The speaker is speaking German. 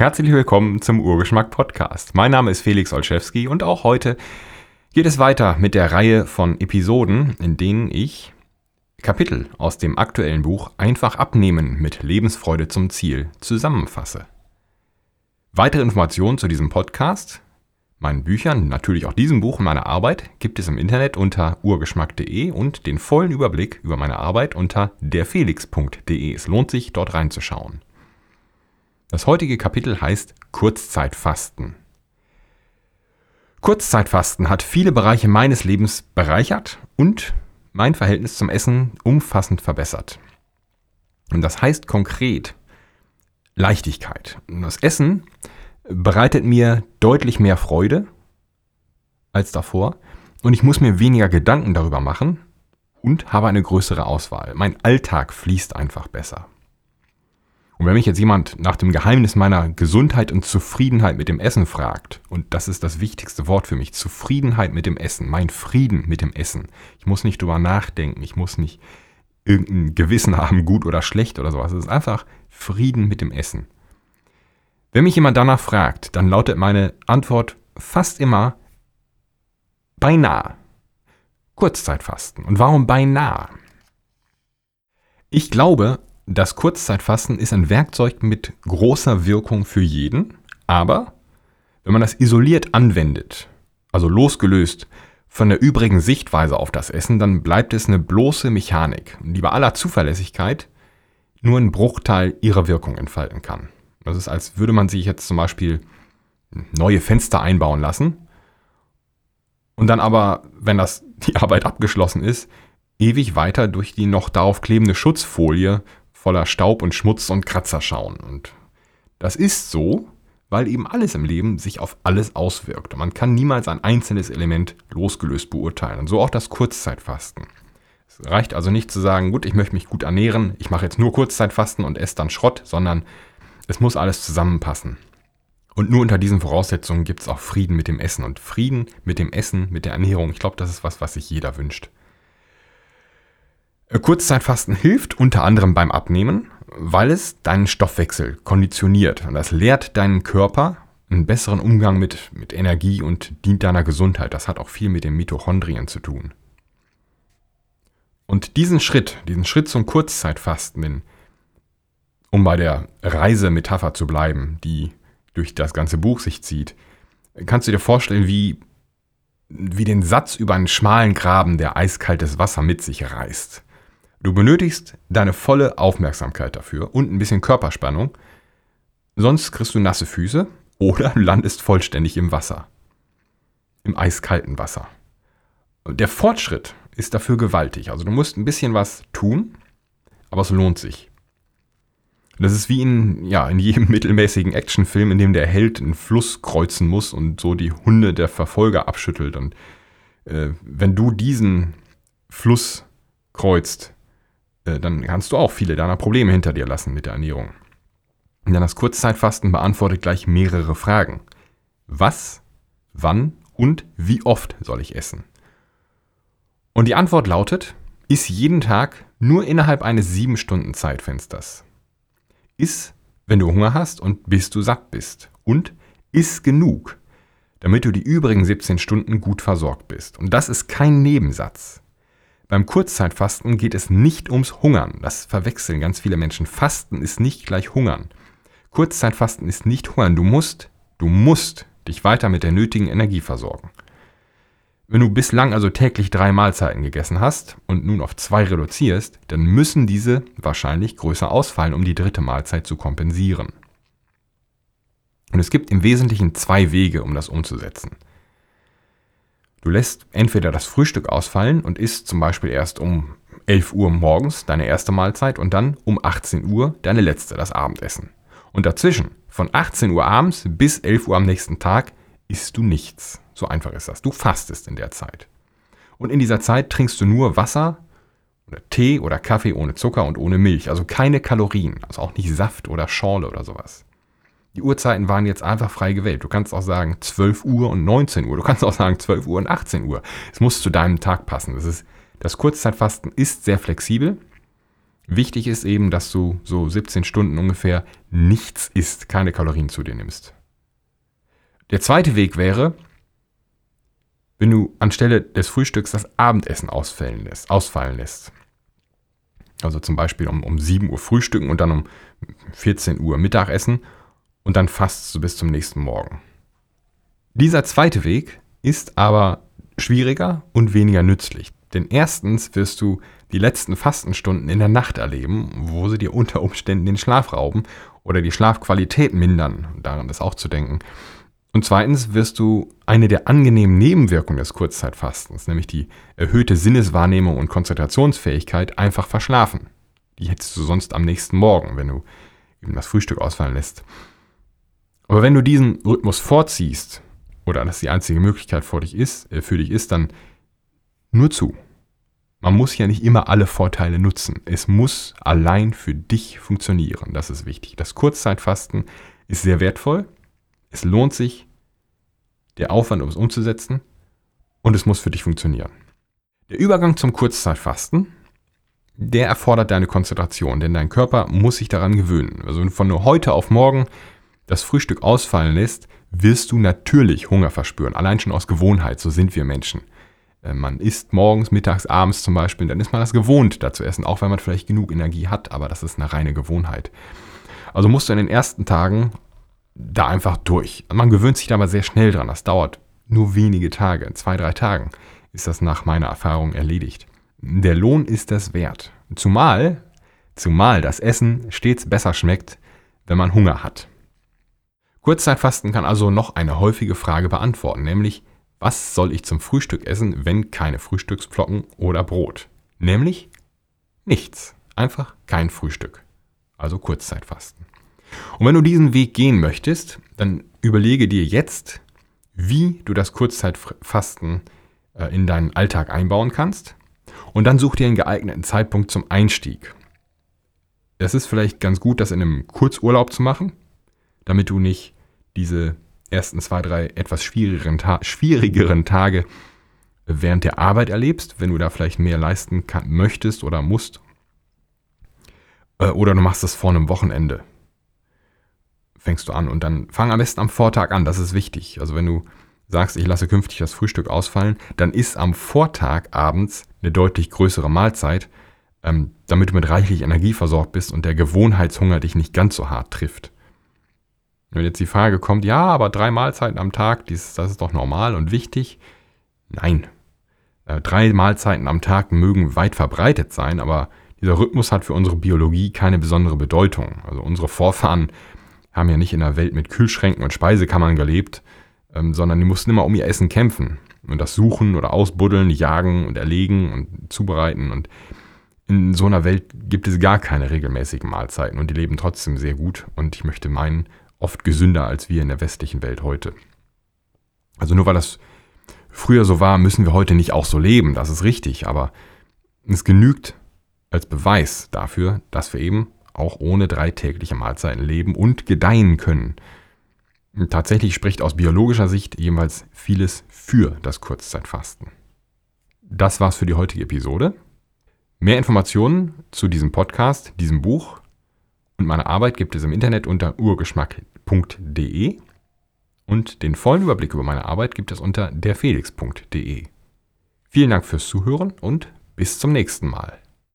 Herzlich willkommen zum Urgeschmack Podcast. Mein Name ist Felix Olszewski und auch heute geht es weiter mit der Reihe von Episoden, in denen ich Kapitel aus dem aktuellen Buch Einfach abnehmen mit Lebensfreude zum Ziel zusammenfasse. Weitere Informationen zu diesem Podcast, meinen Büchern, natürlich auch diesem Buch und meiner Arbeit gibt es im Internet unter urgeschmack.de und den vollen Überblick über meine Arbeit unter derfelix.de. Es lohnt sich, dort reinzuschauen. Das heutige Kapitel heißt Kurzzeitfasten. Kurzzeitfasten hat viele Bereiche meines Lebens bereichert und mein Verhältnis zum Essen umfassend verbessert. Und das heißt konkret Leichtigkeit. Das Essen bereitet mir deutlich mehr Freude als davor und ich muss mir weniger Gedanken darüber machen und habe eine größere Auswahl. Mein Alltag fließt einfach besser. Und wenn mich jetzt jemand nach dem Geheimnis meiner Gesundheit und Zufriedenheit mit dem Essen fragt, und das ist das wichtigste Wort für mich, Zufriedenheit mit dem Essen, mein Frieden mit dem Essen. Ich muss nicht drüber nachdenken, ich muss nicht irgendein Gewissen haben, gut oder schlecht oder sowas. Es ist einfach Frieden mit dem Essen. Wenn mich jemand danach fragt, dann lautet meine Antwort fast immer beinahe. Kurzzeitfasten. Und warum beinahe? Ich glaube, das Kurzzeitfasten ist ein Werkzeug mit großer Wirkung für jeden, aber wenn man das isoliert anwendet, also losgelöst von der übrigen Sichtweise auf das Essen, dann bleibt es eine bloße Mechanik, die bei aller Zuverlässigkeit nur ein Bruchteil ihrer Wirkung entfalten kann. Das ist, als würde man sich jetzt zum Beispiel neue Fenster einbauen lassen und dann aber, wenn das die Arbeit abgeschlossen ist, ewig weiter durch die noch darauf klebende Schutzfolie voller Staub und Schmutz und Kratzer schauen. Und das ist so, weil eben alles im Leben sich auf alles auswirkt. Und man kann niemals ein einzelnes Element losgelöst beurteilen. Und so auch das Kurzzeitfasten. Es reicht also nicht zu sagen, gut, ich möchte mich gut ernähren, ich mache jetzt nur Kurzzeitfasten und esse dann Schrott, sondern es muss alles zusammenpassen. Und nur unter diesen Voraussetzungen gibt es auch Frieden mit dem Essen. Und Frieden mit dem Essen, mit der Ernährung, ich glaube, das ist was, was sich jeder wünscht. Äh, Kurzzeitfasten hilft unter anderem beim Abnehmen, weil es deinen Stoffwechsel konditioniert und das lehrt deinen Körper einen besseren Umgang mit, mit Energie und dient deiner Gesundheit. Das hat auch viel mit den Mitochondrien zu tun. Und diesen Schritt, diesen Schritt zum Kurzzeitfasten, um bei der Reisemetapher zu bleiben, die durch das ganze Buch sich zieht, kannst du dir vorstellen, wie, wie den Satz über einen schmalen Graben, der eiskaltes Wasser mit sich reißt. Du benötigst deine volle Aufmerksamkeit dafür und ein bisschen Körperspannung, sonst kriegst du nasse Füße oder landest vollständig im Wasser. Im eiskalten Wasser. Der Fortschritt ist dafür gewaltig. Also du musst ein bisschen was tun, aber es lohnt sich. Das ist wie in, ja, in jedem mittelmäßigen Actionfilm, in dem der Held einen Fluss kreuzen muss und so die Hunde der Verfolger abschüttelt. Und äh, wenn du diesen Fluss kreuzt, dann kannst du auch viele deiner Probleme hinter dir lassen mit der Ernährung. Denn das Kurzzeitfasten beantwortet gleich mehrere Fragen. Was, wann und wie oft soll ich essen? Und die Antwort lautet, iss jeden Tag nur innerhalb eines 7-Stunden-Zeitfensters. Iss, wenn du Hunger hast und bis du satt bist. Und iss genug, damit du die übrigen 17 Stunden gut versorgt bist. Und das ist kein Nebensatz. Beim Kurzzeitfasten geht es nicht ums Hungern. Das verwechseln ganz viele Menschen. Fasten ist nicht gleich Hungern. Kurzzeitfasten ist nicht Hungern. Du musst, du musst dich weiter mit der nötigen Energie versorgen. Wenn du bislang also täglich drei Mahlzeiten gegessen hast und nun auf zwei reduzierst, dann müssen diese wahrscheinlich größer ausfallen, um die dritte Mahlzeit zu kompensieren. Und es gibt im Wesentlichen zwei Wege, um das umzusetzen. Du lässt entweder das Frühstück ausfallen und isst zum Beispiel erst um 11 Uhr morgens deine erste Mahlzeit und dann um 18 Uhr deine letzte, das Abendessen. Und dazwischen, von 18 Uhr abends bis 11 Uhr am nächsten Tag, isst du nichts. So einfach ist das. Du fastest in der Zeit. Und in dieser Zeit trinkst du nur Wasser oder Tee oder Kaffee ohne Zucker und ohne Milch. Also keine Kalorien. Also auch nicht Saft oder Schorle oder sowas. Die Uhrzeiten waren jetzt einfach frei gewählt. Du kannst auch sagen 12 Uhr und 19 Uhr. Du kannst auch sagen 12 Uhr und 18 Uhr. Es muss zu deinem Tag passen. Das, ist, das Kurzzeitfasten ist sehr flexibel. Wichtig ist eben, dass du so 17 Stunden ungefähr nichts isst, keine Kalorien zu dir nimmst. Der zweite Weg wäre, wenn du anstelle des Frühstücks das Abendessen ausfallen lässt. Ausfallen lässt. Also zum Beispiel um, um 7 Uhr frühstücken und dann um 14 Uhr Mittagessen und dann fast du bis zum nächsten Morgen. Dieser zweite Weg ist aber schwieriger und weniger nützlich. Denn erstens wirst du die letzten Fastenstunden in der Nacht erleben, wo sie dir unter Umständen den Schlaf rauben oder die Schlafqualität mindern. Daran ist auch zu denken. Und zweitens wirst du eine der angenehmen Nebenwirkungen des Kurzzeitfastens, nämlich die erhöhte Sinneswahrnehmung und Konzentrationsfähigkeit, einfach verschlafen. Die hättest du sonst am nächsten Morgen, wenn du eben das Frühstück ausfallen lässt. Aber wenn du diesen Rhythmus vorziehst, oder das die einzige Möglichkeit für dich ist, äh, für dich ist, dann nur zu. Man muss ja nicht immer alle Vorteile nutzen. Es muss allein für dich funktionieren. Das ist wichtig. Das Kurzzeitfasten ist sehr wertvoll. Es lohnt sich, der Aufwand, um es umzusetzen. Und es muss für dich funktionieren. Der Übergang zum Kurzzeitfasten, der erfordert deine Konzentration, denn dein Körper muss sich daran gewöhnen. Also von nur heute auf morgen das Frühstück ausfallen lässt, wirst du natürlich Hunger verspüren. Allein schon aus Gewohnheit, so sind wir Menschen. Äh, man isst morgens, mittags, abends zum Beispiel, dann ist man das gewohnt, da zu essen, auch wenn man vielleicht genug Energie hat, aber das ist eine reine Gewohnheit. Also musst du in den ersten Tagen da einfach durch. Man gewöhnt sich da aber sehr schnell dran. Das dauert nur wenige Tage. In zwei, drei Tagen ist das nach meiner Erfahrung erledigt. Der Lohn ist das wert. Zumal, zumal das Essen stets besser schmeckt, wenn man Hunger hat. Kurzzeitfasten kann also noch eine häufige Frage beantworten, nämlich was soll ich zum Frühstück essen, wenn keine Frühstücksflocken oder Brot? Nämlich nichts. Einfach kein Frühstück. Also Kurzzeitfasten. Und wenn du diesen Weg gehen möchtest, dann überlege dir jetzt, wie du das Kurzzeitfasten äh, in deinen Alltag einbauen kannst. Und dann such dir einen geeigneten Zeitpunkt zum Einstieg. Es ist vielleicht ganz gut, das in einem Kurzurlaub zu machen, damit du nicht diese ersten zwei, drei etwas schwierigeren, Ta schwierigeren Tage während der Arbeit erlebst, wenn du da vielleicht mehr leisten kann, möchtest oder musst. Äh, oder du machst das vor einem Wochenende. Fängst du an und dann fang am besten am Vortag an, das ist wichtig. Also wenn du sagst, ich lasse künftig das Frühstück ausfallen, dann ist am Vortag abends eine deutlich größere Mahlzeit, ähm, damit du mit reichlich Energie versorgt bist und der Gewohnheitshunger dich nicht ganz so hart trifft. Wenn jetzt die Frage kommt, ja, aber drei Mahlzeiten am Tag, das ist doch normal und wichtig. Nein. Äh, drei Mahlzeiten am Tag mögen weit verbreitet sein, aber dieser Rhythmus hat für unsere Biologie keine besondere Bedeutung. Also unsere Vorfahren haben ja nicht in einer Welt mit Kühlschränken und Speisekammern gelebt, ähm, sondern die mussten immer um ihr Essen kämpfen. Und das suchen oder ausbuddeln, jagen und erlegen und zubereiten. Und in so einer Welt gibt es gar keine regelmäßigen Mahlzeiten und die leben trotzdem sehr gut. Und ich möchte meinen, oft gesünder als wir in der westlichen Welt heute. Also nur weil das früher so war, müssen wir heute nicht auch so leben, das ist richtig, aber es genügt als Beweis dafür, dass wir eben auch ohne drei tägliche Mahlzeiten leben und gedeihen können. Tatsächlich spricht aus biologischer Sicht jedenfalls vieles für das Kurzzeitfasten. Das war's für die heutige Episode. Mehr Informationen zu diesem Podcast, diesem Buch und meiner Arbeit gibt es im Internet unter urgeschmack.de und den vollen Überblick über meine Arbeit gibt es unter derfelix.de. Vielen Dank fürs Zuhören und bis zum nächsten Mal.